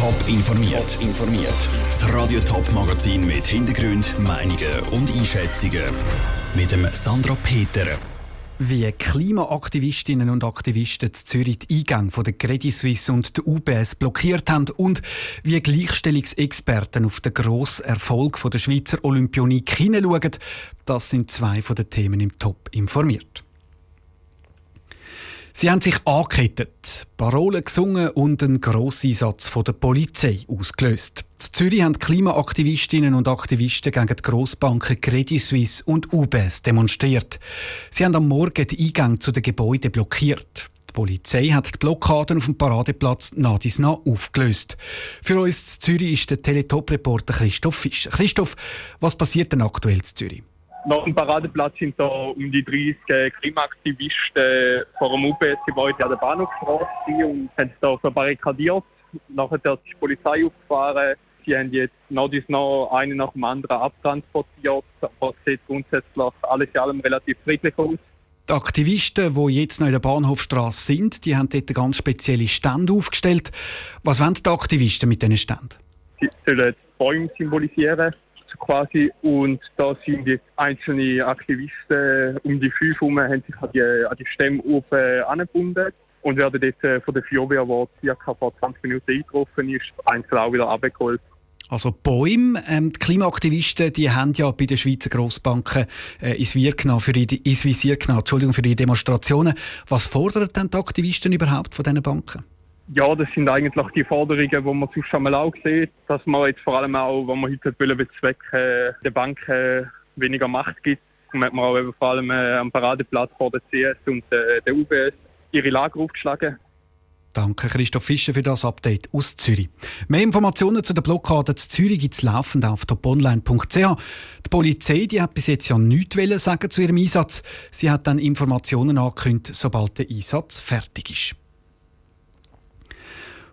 Top informiert. informiert. Das Radio Top Magazin mit Hintergrund, Meinungen und Einschätzungen mit dem Sandra Peter. Wie Klimaaktivistinnen und Aktivisten in Zürich die Eingänge von der Credit Suisse und der UBS blockiert haben und wie Gleichstellungsexperten auf den grossen Erfolg der Schweizer Olympionik hineinschauen, das sind zwei von den Themen im Top informiert. Sie haben sich angekettet, Parolen gesungen und einen Grosseinsatz von der Polizei ausgelöst. In Zürich haben Klimaaktivistinnen und Aktivisten gegen die Grossbanken Credit Suisse und UBS demonstriert. Sie haben am Morgen die Eingänge zu den Gebäuden blockiert. Die Polizei hat die Blockaden auf dem Paradeplatz Nadisna aufgelöst. Für uns in Zürich ist der Teletop-Reporter Christoph Fischer. Christoph, was passiert denn aktuell in Zürich? Nach dem Paradeplatz sind da um die 30 Klimaaktivisten vor dem UBS-Gebäude an der Bahnhofstraße und haben sich da verbarrikadiert. Nachher hat die Polizei aufgefahren. Sie haben jetzt nach dies noch einen nach dem anderen abtransportiert. Aber es sieht grundsätzlich alles in allem relativ friedlich aus. Die Aktivisten, die jetzt noch in der Bahnhofstraße sind, die haben dort ganz spezielle Stände aufgestellt. Was wollen die Aktivisten mit diesen Ständen? Sie sollen Bäume symbolisieren quasi. Und da sind jetzt einzelne Aktivisten um die fünf herum, haben sich an die, an die Stämme oben angebunden und werden jetzt äh, von der Fioria, die circa vor 20 Minuten eingetroffen ist, einzeln auch wieder abgeholt. Also Bäume, ähm, die Klimaaktivisten, die haben ja bei den Schweizer Grossbanken äh, ins, Visier genommen für die, ins Visier genommen, Entschuldigung, für die Demonstrationen. Was fordern denn die Aktivisten überhaupt von diesen Banken? Ja, das sind eigentlich die Forderungen, die man sonst einmal auch sieht, dass man jetzt vor allem auch, wenn man heute will, bezwecken, äh, den Banken weniger Macht gibt. Und hat man auch eben vor allem äh, am Paradeplatz vor der CS und äh, der UBS ihre Lager aufgeschlagen. Danke Christoph Fischer für das Update aus Zürich. Mehr Informationen zu der Blockade zu Zürich gibt es laufend auf toponline.ch. Die Polizei die hat bis jetzt ja nichts sagen zu ihrem Einsatz. Sie hat dann Informationen angekündigt, sobald der Einsatz fertig ist.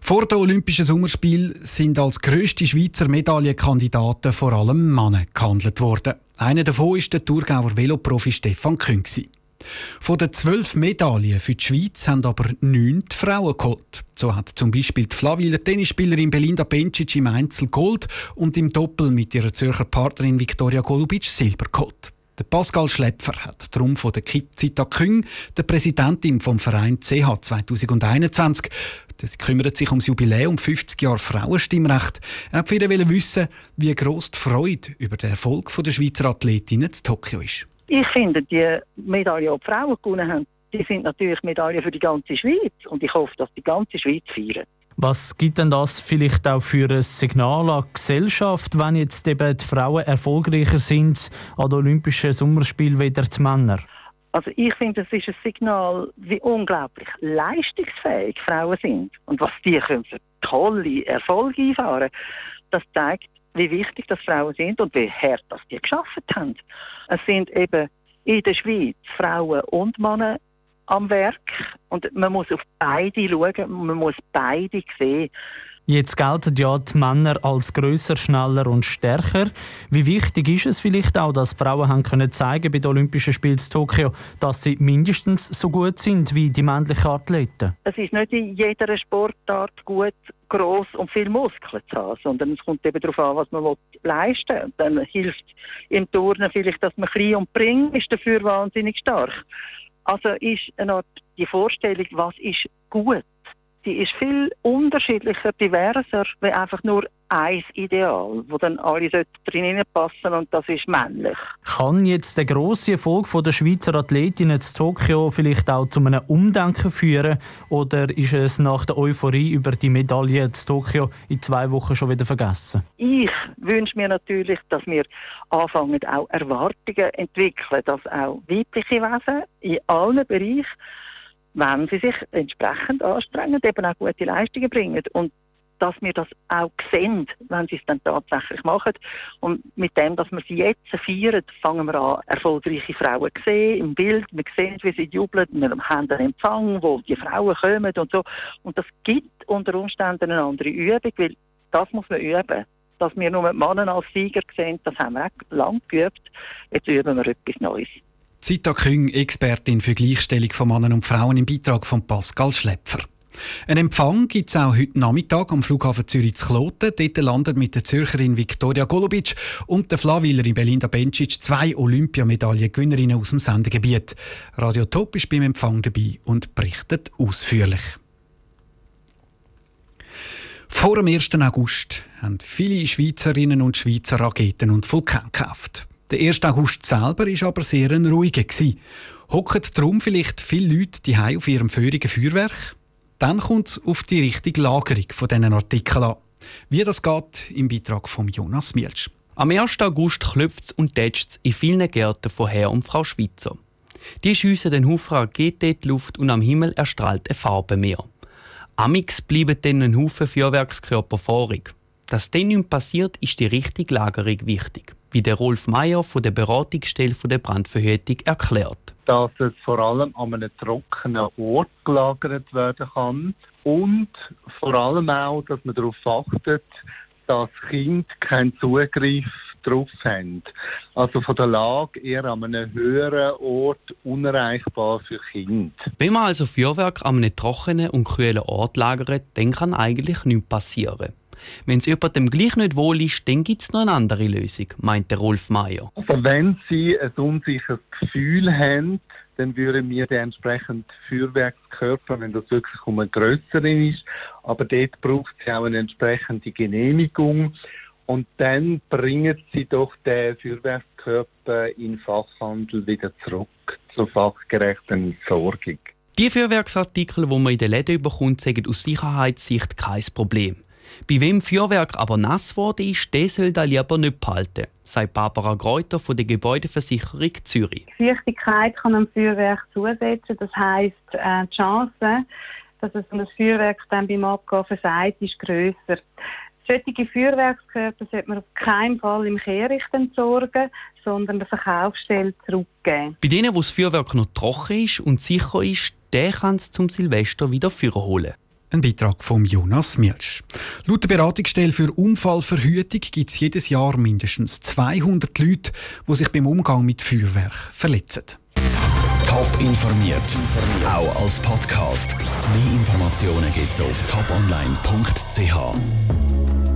Vor den Olympischen Sommerspielen sind als grösste Schweizer Medaillenkandidaten vor allem Männer gehandelt worden. Einer davon ist der Thurgauer Veloprofi Stefan Küng. Von den zwölf Medaillen für die Schweiz haben aber neun die Frauen geholt. So hat zum Beispiel die Flaviler Tennisspielerin Belinda Bencic im Einzel Gold und im Doppel mit ihrer Zürcher Partnerin Viktoria Golubic Silber geholt. Der Pascal Schlepfer hat darum von der Zita Küng, der Präsidentin vom Verein CH 2021, das kümmert sich um das Jubiläum 50 Jahre Frauenstimmrecht. Er hat viele wissen, wie gross die Freude über den Erfolg der Schweizer Athletinnen in Tokio ist. Ich finde, die Medaillen, die die Frauen gewonnen haben, die sind natürlich Medaillen für die ganze Schweiz. Und ich hoffe, dass die ganze Schweiz feiert. Was gibt denn das vielleicht auch für ein Signal an die Gesellschaft, wenn jetzt eben die Frauen erfolgreicher sind an den Olympischen Sommerspielen wie die Männer? Also ich finde, es ist ein Signal, wie unglaublich leistungsfähig Frauen sind und was die können für tolle Erfolge einfahren. Das zeigt, wie wichtig das Frauen sind und wie hart das die geschafft haben. Es sind eben in der Schweiz Frauen und Männer am Werk und man muss auf beide schauen, man muss beide sehen. Jetzt gelten ja die Männer als grösser, schneller und stärker. Wie wichtig ist es vielleicht auch, dass Frauen haben können zeigen bei den Olympischen Spielen in Tokio, dass sie mindestens so gut sind wie die männlichen Athleten? Es ist nicht in jeder Sportart gut, groß und viel Muskeln zu haben, sondern es kommt eben darauf an, was man leisten will. Dann hilft im Turnen vielleicht, dass man klein und bringt, ist dafür wahnsinnig stark. Also ist eine Art die Vorstellung, was ist gut, die ist viel unterschiedlicher, diverser, wie einfach nur ein Ideal, wo dann alle drin passen und das ist männlich. Kann jetzt der grosse Erfolg der Schweizer Athletinnen in Tokio vielleicht auch zu einem Umdenken führen oder ist es nach der Euphorie über die Medaille in Tokio in zwei Wochen schon wieder vergessen? Ich wünsche mir natürlich, dass wir anfangen auch Erwartungen entwickeln, dass auch weibliche Wesen in allen Bereichen wenn sie sich entsprechend anstrengen, eben auch gute Leistungen bringen. Und dass wir das auch sehen, wenn sie es dann tatsächlich machen. Und mit dem, dass wir sie jetzt feiern, fangen wir an, erfolgreiche Frauen zu sehen im Bild. Wir sehen, wie sie jubeln, wir haben einen Empfang, wo die Frauen kommen und so. Und das gibt unter Umständen eine andere Übung, weil das muss man üben. Dass wir nur die Männer als Sieger sehen, das haben wir auch lange geübt. Jetzt üben wir etwas Neues. Zita Küng, Expertin für Gleichstellung von Männern und Frauen im Beitrag von Pascal Schlepfer. Ein Empfang gibt es auch heute Nachmittag am Flughafen Zürich zu Kloten. Dort landet mit der Zürcherin Viktoria Golubic und der Flawillerin Belinda Bencic zwei Olympiamedaillengewinnerinnen aus dem Sendegebiet. Radio Top ist beim Empfang dabei und berichtet ausführlich. Vor dem 1. August haben viele Schweizerinnen und Schweizer Raketen und Vulkan gekauft. Der 1. August selber war aber sehr ein ruhiger. Hocken darum vielleicht viele Leute die auf ihrem feurigen Feuerwerk? Dann kommt es auf die richtige Lagerung von diesen Artikeln an. Wie das geht, im Beitrag von Jonas Mielsch. Am 1. August klopft und tätscht in vielen Gärten von Herr und Frau Schweizer. Die schiessen den Haufen Raketen in die Luft und am Himmel erstrahlt eine Farbe Amix bleiben dann ein Haufen Feuerwerkskörper vorig. Dass dem nicht passiert, ist die richtige Lagerung wichtig, wie der Rolf Meyer von der Beratungsstelle der Brandverhütung erklärt dass es vor allem an einem trockenen Ort gelagert werden kann und vor allem auch, dass man darauf achtet, dass Kind keinen Zugriff darauf haben. Also von der Lage eher an einem höheren Ort unerreichbar für Kind. Wenn man also Feuerwerk an einem trockenen und kühlen Ort lagert, dann kann eigentlich nichts passieren. Wenn es jemandem gleich nicht wohl ist, dann gibt es noch eine andere Lösung, meint der Rolf Meier. Also wenn Sie ein unsicheres Gefühl haben, dann würden wir den entsprechenden Feuerwerkskörper, wenn das wirklich um einen grösseren ist, aber dort braucht es auch eine entsprechende Genehmigung und dann bringen Sie doch den Feuerwerkskörper in Fachhandel wieder zurück zur fachgerechten Entsorgung. Die Feuerwerksartikel, die man in den Läden bekommt, sind aus Sicherheitssicht kein Problem. Bei wem Feuerwerk aber nass geworden ist, der soll da lieber nicht behalten, sagt Barbara Greuter von der Gebäudeversicherung Zürich. Feuchtigkeit kann am Feuerwerk zusetzen, das heisst, äh, die Chance, dass es ein Feuerwerk dann beim Abgehen versagt, ist grösser. Solche Feuerwerkskörper sollte man auf keinen Fall im Kehricht entsorgen, sondern der Verkaufsstelle zurückgeben. Bei denen, wo das Feuerwerk noch trocken ist und sicher ist, der kann es zum Silvester wieder holen. Ein Beitrag von Jonas Mielsch. Laut der Beratungsstelle für Unfallverhütung gibt es jedes Jahr mindestens 200 Leute, die sich beim Umgang mit Feuerwerk verletzen. Top informiert, auch als Podcast. Mehr Informationen gibt es auf toponline.ch.